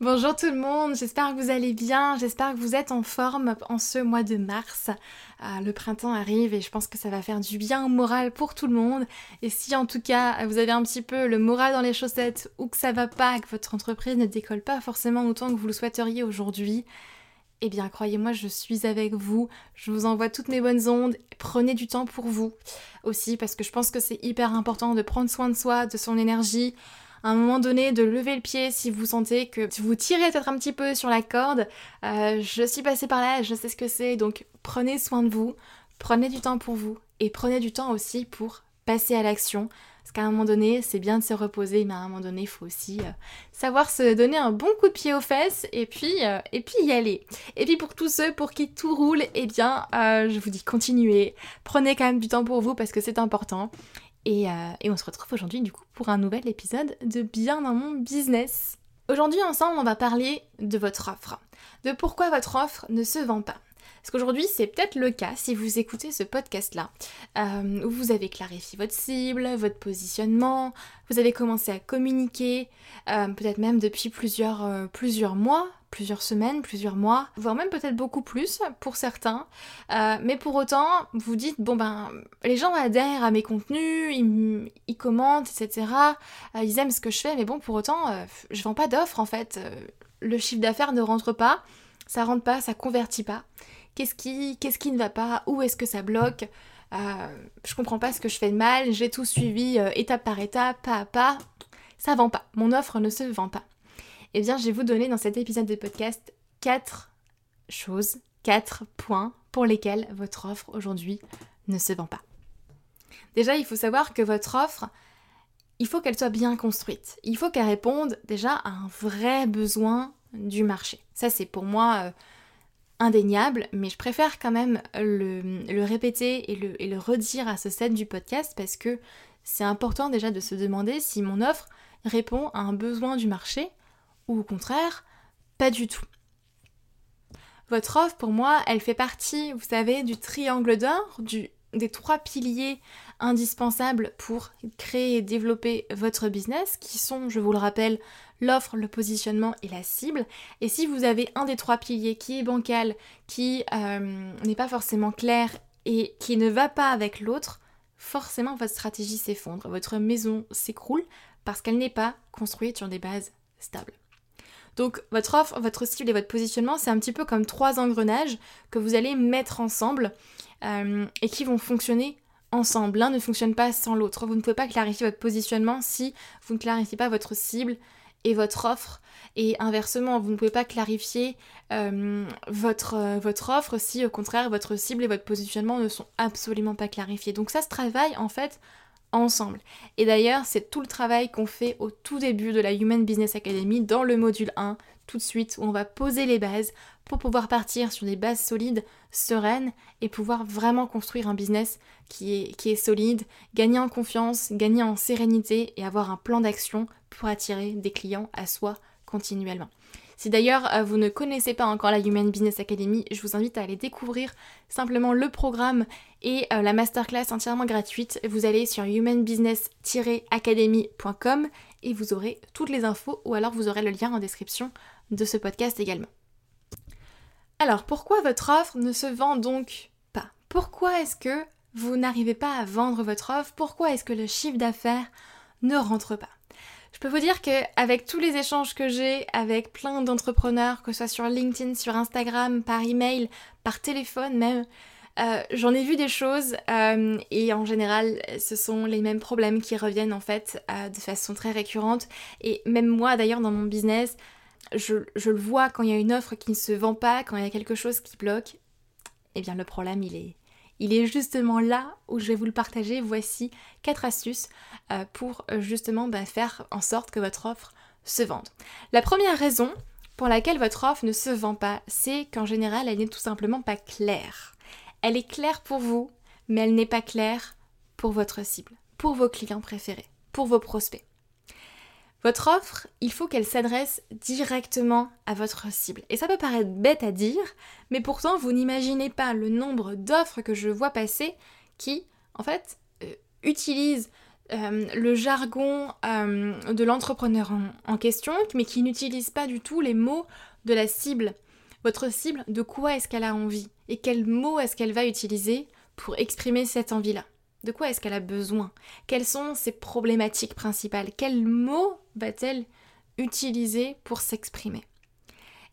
Bonjour tout le monde, j'espère que vous allez bien, j'espère que vous êtes en forme en ce mois de mars. Euh, le printemps arrive et je pense que ça va faire du bien au moral pour tout le monde. Et si en tout cas vous avez un petit peu le moral dans les chaussettes ou que ça va pas, que votre entreprise ne décolle pas forcément autant que vous le souhaiteriez aujourd'hui, eh bien croyez-moi, je suis avec vous, je vous envoie toutes mes bonnes ondes, prenez du temps pour vous aussi parce que je pense que c'est hyper important de prendre soin de soi, de son énergie à un moment donné de lever le pied si vous sentez que vous tirez peut-être un petit peu sur la corde. Euh, je suis passée par là, je sais ce que c'est, donc prenez soin de vous, prenez du temps pour vous et prenez du temps aussi pour passer à l'action. Parce qu'à un moment donné, c'est bien de se reposer, mais à un moment donné, il faut aussi euh, savoir se donner un bon coup de pied aux fesses et puis, euh, et puis y aller. Et puis pour tous ceux pour qui tout roule, eh bien, je vous dis continuez. Prenez quand même du temps pour vous parce que c'est important. Euh, et, on se retrouve aujourd'hui du coup pour un nouvel épisode de Bien dans mon business. Aujourd'hui ensemble on va parler de votre offre, de pourquoi votre offre ne se vend pas. Parce qu'aujourd'hui, c'est peut-être le cas si vous écoutez ce podcast-là, euh, où vous avez clarifié votre cible, votre positionnement, vous avez commencé à communiquer, euh, peut-être même depuis plusieurs, euh, plusieurs mois, plusieurs semaines, plusieurs mois, voire même peut-être beaucoup plus pour certains. mais pour autant, vous dites, bon ben, les gens adhèrent à mes contenus, ils, commentent, etc. ils aiment ce que je fais, mais bon, pour autant, je vends pas d'offres en fait. le chiffre d'affaires ne rentre pas, ça rentre pas, ça convertit pas qu'est-ce qui, qu'est-ce qui ne va pas, où est-ce que ça bloque, euh, je comprends pas ce que je fais de mal, j'ai tout suivi euh, étape par étape, pas à pas, ça vend pas, mon offre ne se vend pas. Eh bien, je vais vous donner dans cet épisode de podcast quatre choses, quatre points pour lesquels votre offre aujourd'hui ne se vend pas. Déjà, il faut savoir que votre offre, il faut qu'elle soit bien construite. Il faut qu'elle réponde déjà à un vrai besoin du marché. Ça, c'est pour moi euh, indéniable, mais je préfère quand même le, répéter et le, et le, redire à ce stade du podcast parce que c'est important déjà de se demander si mon offre répond à un besoin du marché ou au contraire, pas du tout. Votre offre, pour moi, elle fait partie, vous savez, du triangle d'or, des trois piliers indispensables pour créer et développer votre business, qui sont, je vous le rappelle, l'offre, le positionnement et la cible. Et si vous avez un des trois piliers qui est bancal, qui euh, n'est pas forcément clair et qui ne va pas avec l'autre, forcément votre stratégie s'effondre, votre maison s'écroule parce qu'elle n'est pas construite sur des bases stables. Donc votre offre, votre cible et votre positionnement, c'est un petit peu comme trois engrenages que vous allez mettre ensemble euh, et qui vont fonctionner ensemble. L'un ne fonctionne pas sans l'autre. Vous ne pouvez pas clarifier votre positionnement si vous ne clarifiez pas votre cible et votre offre. Et inversement, vous ne pouvez pas clarifier euh, votre, euh, votre offre si au contraire votre cible et votre positionnement ne sont absolument pas clarifiés. Donc ça se travaille en fait ensemble. Et d'ailleurs, c'est tout le travail qu'on fait au tout début de la Human Business Academy dans le module 1, tout de suite, où on va poser les bases pour pouvoir partir sur des bases solides, sereines, et pouvoir vraiment construire un business qui est, qui est solide, gagner en confiance, gagner en sérénité et avoir un plan d'action pour attirer des clients à soi continuellement. Si d'ailleurs euh, vous ne connaissez pas encore la Human Business Academy, je vous invite à aller découvrir simplement le programme et euh, la masterclass entièrement gratuite. Vous allez sur humanbusiness-academy.com et vous aurez toutes les infos ou alors vous aurez le lien en description de ce podcast également. Alors pourquoi votre offre ne se vend donc pas? Pourquoi est-ce que vous n'arrivez pas à vendre votre offre? Pourquoi est-ce que le chiffre d'affaires ne rentre pas? Je peux vous dire qu'avec tous les échanges que j'ai avec plein d'entrepreneurs, que ce soit sur LinkedIn, sur Instagram, par email, par téléphone même, euh, j'en ai vu des choses euh, et en général ce sont les mêmes problèmes qui reviennent en fait euh, de façon très récurrente. Et même moi d'ailleurs dans mon business je, le vois quand il y a une offre qui ne se vend pas, quand il y a quelque chose qui bloque, eh bien le problème il est, il est justement là où je vais vous le partager. Voici quatre astuces euh, pour euh, justement bah, faire en sorte que votre offre se vende. La première raison pour laquelle votre offre ne se vend pas, c'est qu'en général, elle n'est tout simplement pas claire. Elle est claire pour vous, mais elle n'est pas claire pour votre cible, pour vos clients préférés, pour vos prospects. Votre offre, il faut qu'elle s'adresse directement à votre cible. Et ça peut paraître bête à dire, mais pourtant vous n'imaginez pas le nombre d'offres que je vois passer qui, en fait, euh, utilisent euh, le jargon euh, de l'entrepreneur en, en, question, mais qui n'utilisent pas du tout les mots de la cible. Votre cible, de quoi est-ce qu'elle a envie? Et quels mots est-ce qu'elle va utiliser pour exprimer cette envie-là? De quoi est-ce qu'elle a besoin? Quelles sont ses problématiques principales? Quels mots va-t-elle utiliser pour s'exprimer?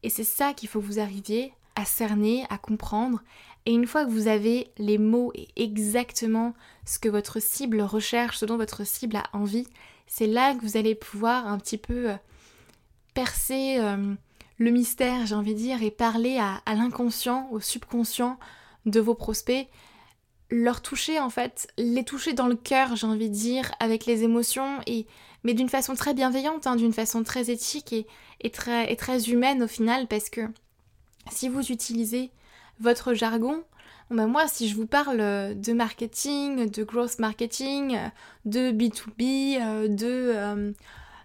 Et c'est ça qu'il faut que vous arriviez à cerner, à comprendre. Et une fois que vous avez les mots et exactement ce que votre cible recherche, ce dont votre cible a envie, c'est là que vous allez pouvoir un petit peu euh, percer euh, le mystère, j'ai envie de dire, et parler à, à l'inconscient, au subconscient de vos prospects leur toucher en fait, les toucher dans le cœur, j'ai envie de dire, avec les émotions, et, mais d'une façon très bienveillante, hein, d'une façon très éthique et, très, et très humaine au final, parce que si vous utilisez votre jargon, ben moi si je vous parle de marketing, de growth marketing, de B2B, euh, de... Euh,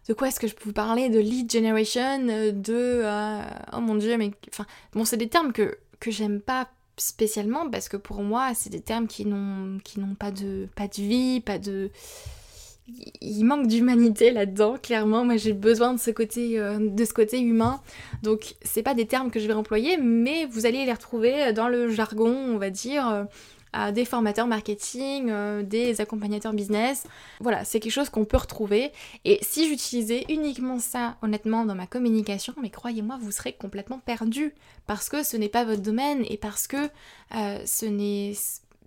de quoi est-ce que je peux vous parler De lead generation, de... Euh, oh mon dieu, mais... Enfin, bon, c'est des termes que, que j'aime pas spécialement parce que pour moi, c'est des termes qui n'ont pas de pas de vie, pas de il manque d'humanité là-dedans, clairement. Moi, j'ai besoin de ce côté, euh, de ce côté humain. Donc, c'est pas des termes que je vais employer, mais vous allez les retrouver dans le jargon, on va dire, des formateurs marketing, euh, des accompagnateurs business. Voilà, c'est quelque chose qu'on peut retrouver. Et si j'utilisais uniquement ça, honnêtement, dans ma communication, mais croyez-moi, vous serez complètement perdu parce que ce n'est pas votre domaine et parce que euh, ce n'est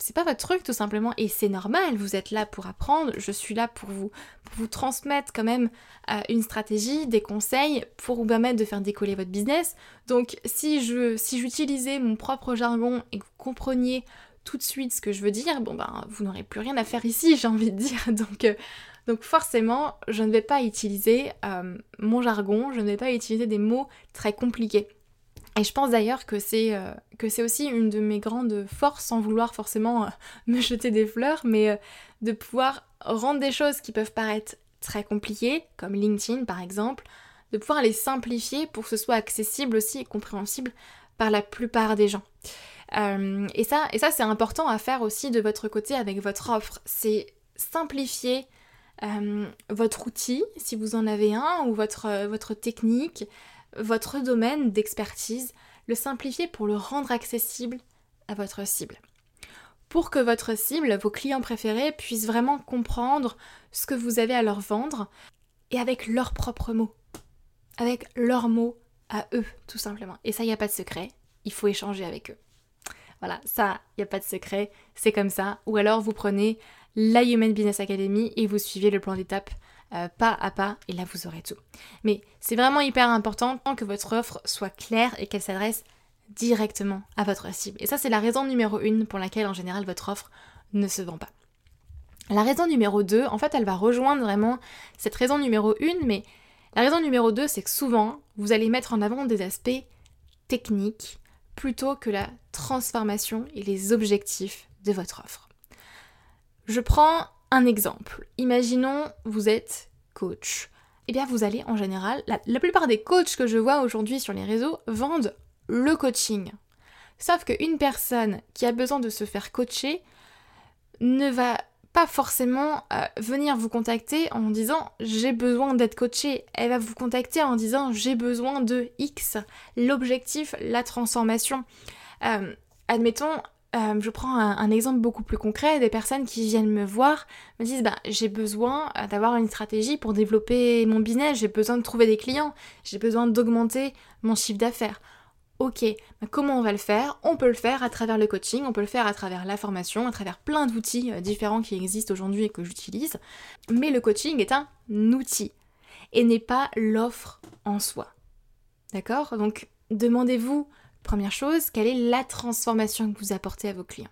c'est pas votre truc tout simplement et c'est normal, vous êtes là pour apprendre, je suis là pour vous, pour vous transmettre quand même euh, une stratégie, des conseils pour vous permettre de faire décoller votre business. Donc si je si j'utilisais mon propre jargon et que vous compreniez tout de suite ce que je veux dire, bon ben vous n'aurez plus rien à faire ici, j'ai envie de dire. Donc, euh, donc forcément, je ne vais pas utiliser euh, mon jargon, je ne vais pas utiliser des mots très compliqués. Et je pense d'ailleurs que c'est euh, que c'est aussi une de mes grandes forces, sans vouloir forcément me jeter des fleurs, mais de pouvoir rendre des choses qui peuvent paraître très compliquées, comme LinkedIn par exemple, de pouvoir les simplifier pour que ce soit accessible aussi et compréhensible par la plupart des gens. Euh, et ça, et ça c'est important à faire aussi de votre côté avec votre offre. C'est simplifier euh, votre outil, si vous en avez un, ou votre, votre technique, votre domaine d'expertise, le simplifier pour le rendre accessible à votre cible. Pour que votre cible, vos clients préférés, puissent vraiment comprendre ce que vous avez à leur vendre et avec leurs propres mots. Avec leurs mots à eux, tout simplement. Et ça, il n'y a pas de secret. Il faut échanger avec eux. Voilà, ça, il n'y a pas de secret. C'est comme ça. Ou alors, vous prenez la Human Business Academy et vous suivez le plan d'étape euh, pas à pas et là vous aurez tout. Mais c'est vraiment hyper important que votre offre soit claire et qu'elle s'adresse directement à votre cible. Et ça c'est la raison numéro une pour laquelle en général votre offre ne se vend pas. La raison numéro 2, en fait, elle va rejoindre vraiment cette raison numéro 1, mais la raison numéro 2, c'est que souvent, vous allez mettre en avant des aspects techniques plutôt que la transformation et les objectifs de votre offre. Je prends un exemple. Imaginons vous êtes coach. Eh bien vous allez en général, la, plupart des coachs que je vois aujourd'hui sur les réseaux vendent le coaching. Sauf qu'une personne qui a besoin de se faire coacher ne va pas forcément euh, venir vous contacter en disant j'ai besoin d'être coachée. Elle va vous contacter en disant j'ai besoin de X. L'objectif, la transformation. Euh, admettons, euh, je prends un, exemple beaucoup plus concret, des personnes qui viennent me voir me disent bah, j'ai besoin d'avoir une stratégie pour développer mon business, j'ai besoin de trouver des clients, j'ai besoin d'augmenter mon chiffre d'affaires. Ok, comment on va le faire? On peut le faire à travers le coaching, on peut le faire à travers la formation, à travers plein d'outils euh, différents qui existent aujourd'hui et que j'utilise. Mais le coaching est un outil et n'est pas l'offre en soi. D'accord? Donc demandez-vous Première chose, quelle est la transformation que vous apportez à vos clients?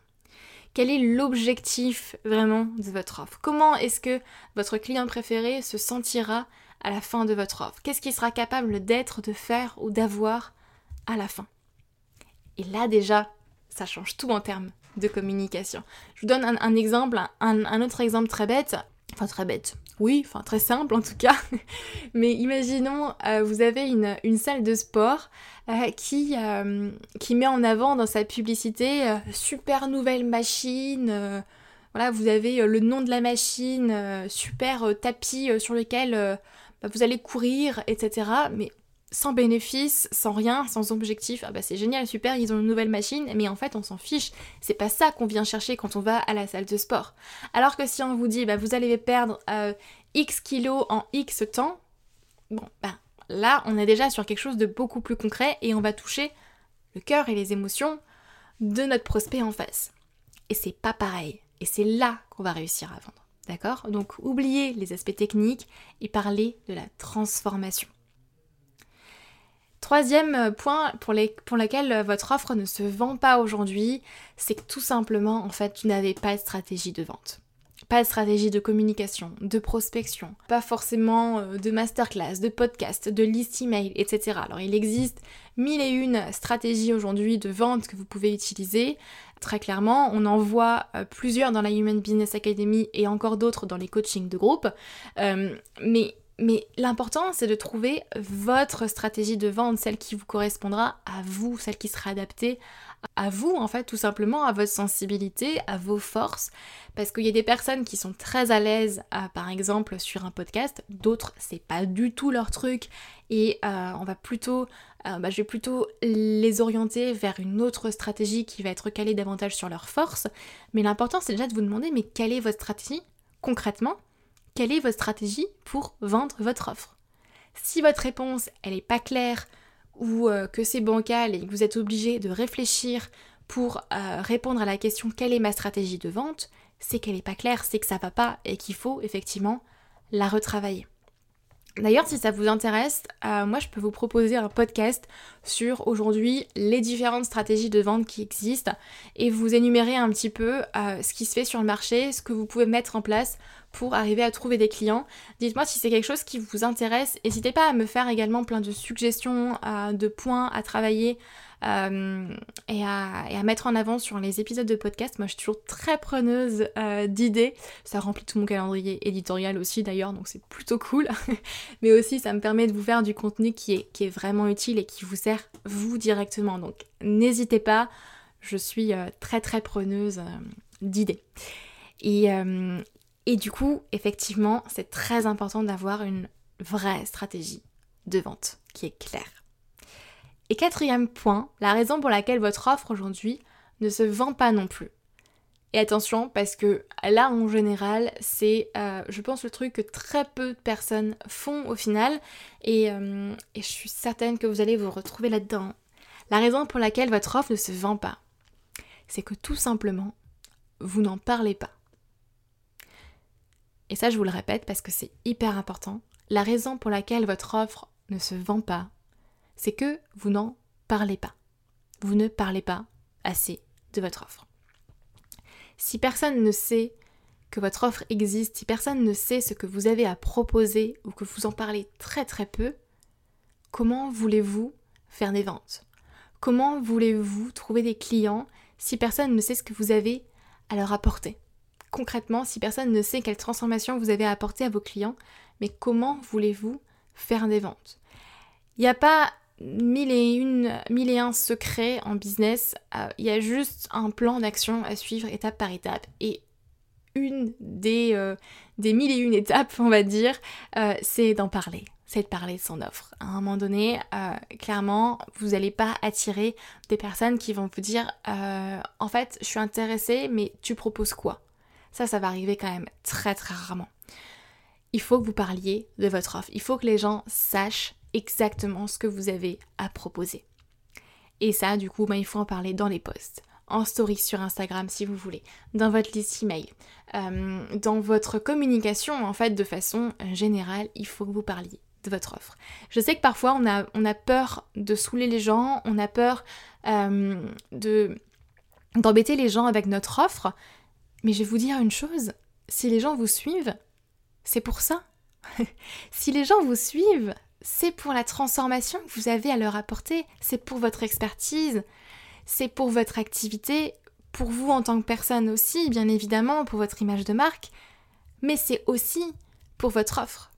Quel est l'objectif vraiment de votre offre? Comment est-ce que votre client préféré se sentira à la fin de votre offre? Qu'est-ce qu'il sera capable d'être, de faire ou d'avoir la fin Et là déjà, ça change tout en termes de communication. Je vous donne un, exemple, un, autre exemple très bête, enfin très bête, oui, enfin très simple en tout cas, mais imaginons euh, vous avez une, salle de sport euh, qui, euh, qui met en avant dans sa publicité super nouvelle machine. voilà, vous avez le nom de la machine, super tapis sur lequel bah, vous allez courir, etc. Mais sans bénéfice, sans rien, sans objectif. Ah bah c'est génial, super, ils ont une nouvelle machine, mais en fait on s'en fiche. C'est pas ça qu'on vient chercher quand on va à la salle de sport. Alors que si on vous dit bah vous allez perdre X kilos en X temps, bon bah Là, on est déjà sur quelque chose de beaucoup plus concret et on va toucher le cœur et les émotions de notre prospect en face. Et c'est pas pareil. Et c'est là qu'on va réussir à vendre. D'accord? Donc oubliez les aspects techniques et parlez de la transformation. Troisième point pour, les, pour lequel votre offre ne se vend pas aujourd'hui, c'est que tout simplement, en fait, vous n'avez pas de stratégie de vente. Pas de stratégie de communication, de prospection, pas forcément euh, de masterclass, de podcast, de liste email, etc. Alors il existe mille et une stratégies aujourd'hui de vente que vous pouvez utiliser. Très clairement, on en voit euh, plusieurs dans la Human Business Academy et encore d'autres dans les coachings de groupe. Euh, mais mais l'important, c'est de trouver votre stratégie de vente, celle qui vous correspondra à vous, celle qui sera adaptée à vous, en fait, tout simplement, à votre sensibilité, à vos forces. Parce qu'il y a des personnes qui sont très à l'aise, par exemple, sur un podcast, d'autres, c'est pas du tout leur truc. Et euh, on va plutôt, euh, bah, je vais plutôt les orienter vers une autre stratégie qui va être calée davantage sur leurs forces. Mais l'important, c'est déjà de vous demander, mais quelle est votre stratégie concrètement quelle est votre stratégie pour vendre votre offre? Si votre réponse, elle n'est pas claire ou euh, que c'est bancal et que vous êtes obligé de réfléchir pour euh, répondre à la question quelle est ma stratégie de vente, c'est qu'elle n'est pas claire, c'est que ça va pas et qu'il faut effectivement la retravailler. D'ailleurs, si ça vous intéresse, euh, moi je peux vous proposer un podcast sur aujourd'hui les différentes stratégies de vente qui existent et vous énumérer un petit peu ce qui se fait sur le marché, ce que vous pouvez mettre en place pour arriver à trouver des clients. Dites-moi si c'est quelque chose qui vous intéresse. N'hésitez pas à me faire également plein de suggestions, euh, de points à travailler euh, et, à, mettre en avant sur les épisodes de podcast. Moi, je suis toujours très preneuse euh, d'idées. Ça remplit tout mon calendrier éditorial aussi d'ailleurs, donc c'est plutôt cool. Mais aussi, ça me permet de vous faire du contenu qui est, vraiment utile et qui vous sert vous directement. Donc, n'hésitez pas. je suis très très preneuse d'idées. Et, et du coup, effectivement, c'est très important d'avoir une vraie stratégie de vente qui est claire. Et quatrième point, la raison pour laquelle votre offre aujourd'hui ne se vend pas non plus. Et attention, parce que là, en général, c'est, euh, je pense, le truc que très peu de personnes font au final. Euh, et, je suis certaine que vous allez vous retrouver là-dedans. La raison pour laquelle votre offre ne se vend pas, c'est que tout simplement, vous n'en parlez pas. Et ça, je vous le répète parce que c'est hyper important. La raison pour laquelle votre offre ne se vend pas, c'est que vous n'en parlez pas. Vous ne parlez pas assez de votre offre. Si personne ne sait que votre offre existe, si personne ne sait ce que vous avez à proposer ou que vous en parlez très très peu, comment voulez-vous faire des ventes? Comment voulez-vous trouver des clients si personne ne sait ce que vous avez à leur apporter? Concrètement, si personne ne sait quelle transformation vous avez à apporter à vos clients, mais comment voulez-vous faire des ventes? Il n'y a pas mille et, un secrets en business. Euh, il y a juste un plan d'action à suivre étape par étape. Et une des, euh, mille et une étapes, on va dire, euh, c'est d'en parler. C'est de parler de son offre. À un moment donné, clairement, vous n'allez pas attirer des personnes qui vont vous dire En fait, je suis intéressée, mais tu proposes quoi? Ça, ça va arriver quand même très très rarement. Il faut que vous parliez de votre offre. Il faut que les gens sachent exactement ce que vous avez à proposer. Et ça, du coup, bah, il faut en parler dans les posts, en story sur Instagram si vous voulez, dans votre liste email, euh, dans votre communication, en fait, de façon générale, il faut que vous parliez de votre offre. Je sais que parfois on a, peur de saouler les gens, on a peur euh, de d'embêter les gens avec notre offre, mais je vais vous dire une chose, si les gens vous suivent, c'est pour ça. si les gens vous suivent, c'est pour la transformation que vous avez à leur apporter, c'est pour votre expertise, c'est pour votre activité, pour vous en tant que personne aussi, bien évidemment, pour votre image de marque, mais c'est aussi pour votre offre.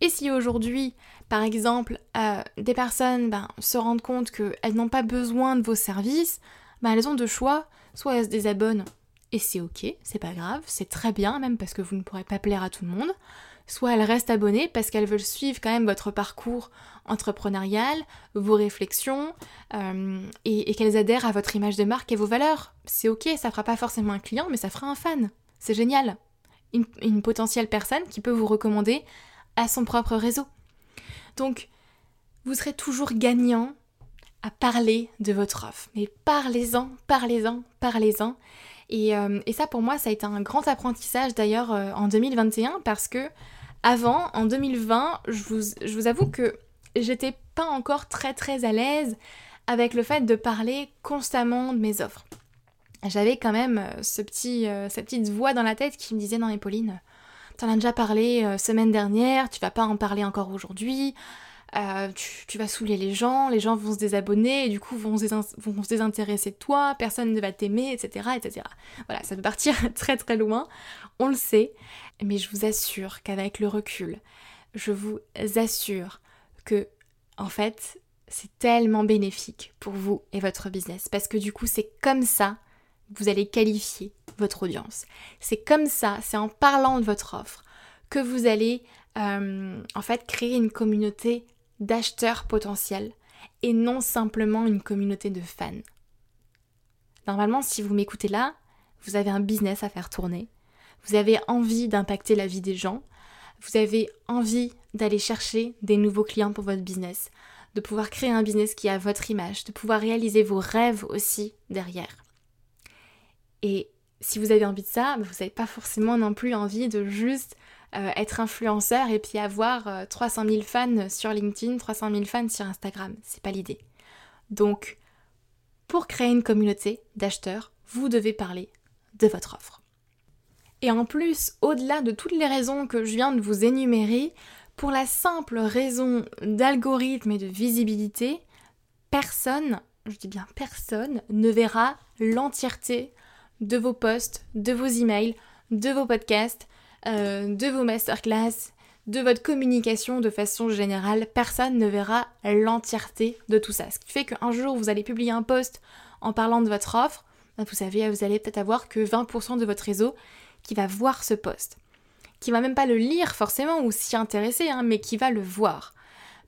Et si aujourd'hui, par exemple, euh, des personnes ben, se rendent compte qu'elles n'ont pas besoin de vos services, ben, elles ont deux choix, soit elles se désabonnent, et c'est ok, c'est pas grave, c'est très bien, même parce que vous ne pourrez pas plaire à tout le monde, soit elles restent abonnées parce qu'elles veulent suivre quand même votre parcours entrepreneurial, vos réflexions, euh, et, qu'elles adhèrent à votre image de marque et vos valeurs. C'est ok, ça fera pas forcément un client, mais ça fera un fan. C'est génial. Une, une potentielle personne qui peut vous recommander à son propre réseau. Donc, vous serez toujours gagnant à parler de votre offre. Mais parlez-en, parlez-en, parlez-en. Euh, et, ça, pour moi, ça a été un grand apprentissage d'ailleurs euh, en 2021 parce que avant, en 2020, je vous, je vous avoue que j'étais pas encore très très à l'aise avec le fait de parler constamment de mes offres. J'avais quand même euh, ce petit, cette petite voix dans la tête qui me disait non mais Pauline, t'en as déjà parlé semaine dernière, tu vas pas en parler encore aujourd'hui, euh, tu, vas saouler les gens, les gens vont se désabonner, et du coup vont se, désintéresser de toi, personne ne va t'aimer, etc., etc. Voilà, ça peut partir très très loin, on le sait, mais je vous assure qu'avec le recul, je vous assure que, en fait, c'est tellement bénéfique pour vous et votre business, parce que du coup, c'est comme ça que vous allez qualifier votre audience. C'est comme ça, c'est en parlant de votre offre que vous allez euh, en fait créer une communauté d'acheteurs potentiels et non simplement une communauté de fans. Normalement, si vous m'écoutez là, vous avez un business à faire tourner, vous avez envie d'impacter la vie des gens, vous avez envie d'aller chercher des nouveaux clients pour votre business, de pouvoir créer un business qui a votre image, de pouvoir réaliser vos rêves aussi derrière. Et si vous avez envie de ça, vous n'avez pas forcément non plus envie de juste euh, être influenceur et puis avoir 300 euh, 000 fans sur LinkedIn, 300 000 fans sur Instagram. C'est pas l'idée. Donc, pour créer une communauté d'acheteurs, vous devez parler de votre offre. Et en plus, au-delà de toutes les raisons que je viens de vous énumérer, pour la simple raison d'algorithme et de visibilité, personne, je dis bien personne, ne verra l'entièreté de vos posts, de vos emails, de vos podcasts, euh, de vos masterclass, de votre communication de façon générale, personne ne verra l'entièreté de tout ça. Ce qui fait qu'un jour vous allez publier un post en parlant de votre offre, ben, vous savez, vous allez peut-être avoir que 20% de votre réseau qui va voir ce post. Qui va même pas le lire forcément ou s'y intéresser, hein, mais qui va le voir.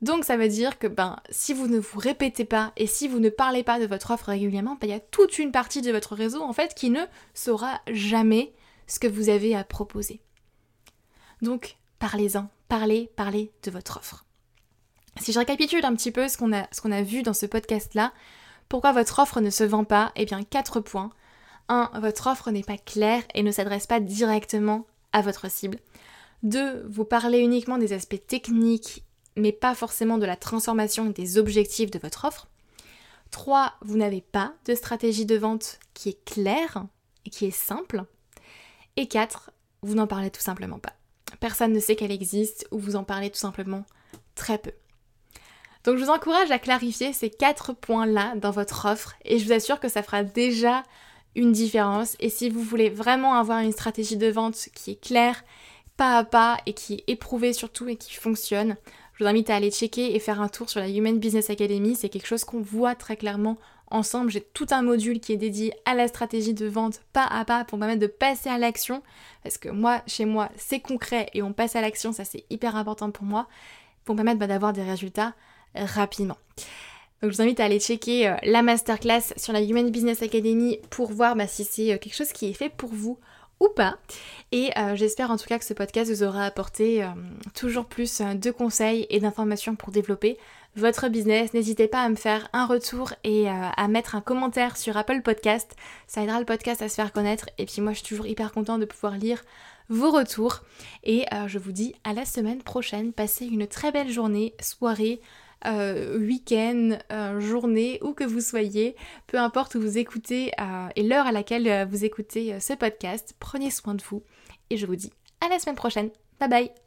Donc ça veut dire que ben, si vous ne vous répétez pas et si vous ne parlez pas de votre offre régulièrement, ben, il y a toute une partie de votre réseau en fait qui ne saura jamais ce que vous avez à proposer. Donc parlez-en, parlez, parlez de votre offre. Si je récapitule un petit peu ce qu'on a, vu dans ce podcast-là, pourquoi votre offre ne se vend pas? Eh bien, quatre points. 1. Votre offre n'est pas claire et ne s'adresse pas directement à votre cible. 2. Vous parlez uniquement des aspects techniques mais pas forcément de la transformation et des objectifs de votre offre. 3. Vous n'avez pas de stratégie de vente qui est claire et qui est simple. Et 4. Vous n'en parlez tout simplement pas. Personne ne sait qu'elle existe ou vous en parlez tout simplement très peu. Donc je vous encourage à clarifier ces quatre points-là dans votre offre et je vous assure que ça fera déjà une différence. Et si vous voulez vraiment avoir une stratégie de vente qui est claire, pas à pas et qui est éprouvée surtout et qui fonctionne, je vous invite à aller checker et faire un tour sur la Human Business Academy. C'est quelque chose qu'on voit très clairement ensemble. J'ai tout un module qui est dédié à la stratégie de vente pas à pas pour permettre de passer à l'action. Parce que moi, chez moi, c'est concret et on passe à l'action. Ça, c'est hyper important pour moi. Pour me permettre bah, d'avoir des résultats rapidement. Donc je vous invite à aller checker euh, la masterclass sur la Human Business Academy pour voir bah, si c'est euh, quelque chose qui est fait pour vous ou pas. Et euh, j'espère en tout cas que ce podcast vous aura apporté toujours plus de conseils et d'informations pour développer votre business. N'hésitez pas à me faire un retour et à mettre un commentaire sur Apple Podcast. Ça aidera le podcast à se faire connaître. Et puis moi je suis toujours hyper contente de pouvoir lire vos retours. Et je vous dis à la semaine prochaine. Passez une très belle journée, soirée, euh, week-end, euh, journée, où que vous soyez, peu importe où vous écoutez euh, et l'heure à laquelle vous écoutez ce podcast, prenez soin de vous et je vous dis à la semaine prochaine. Bye bye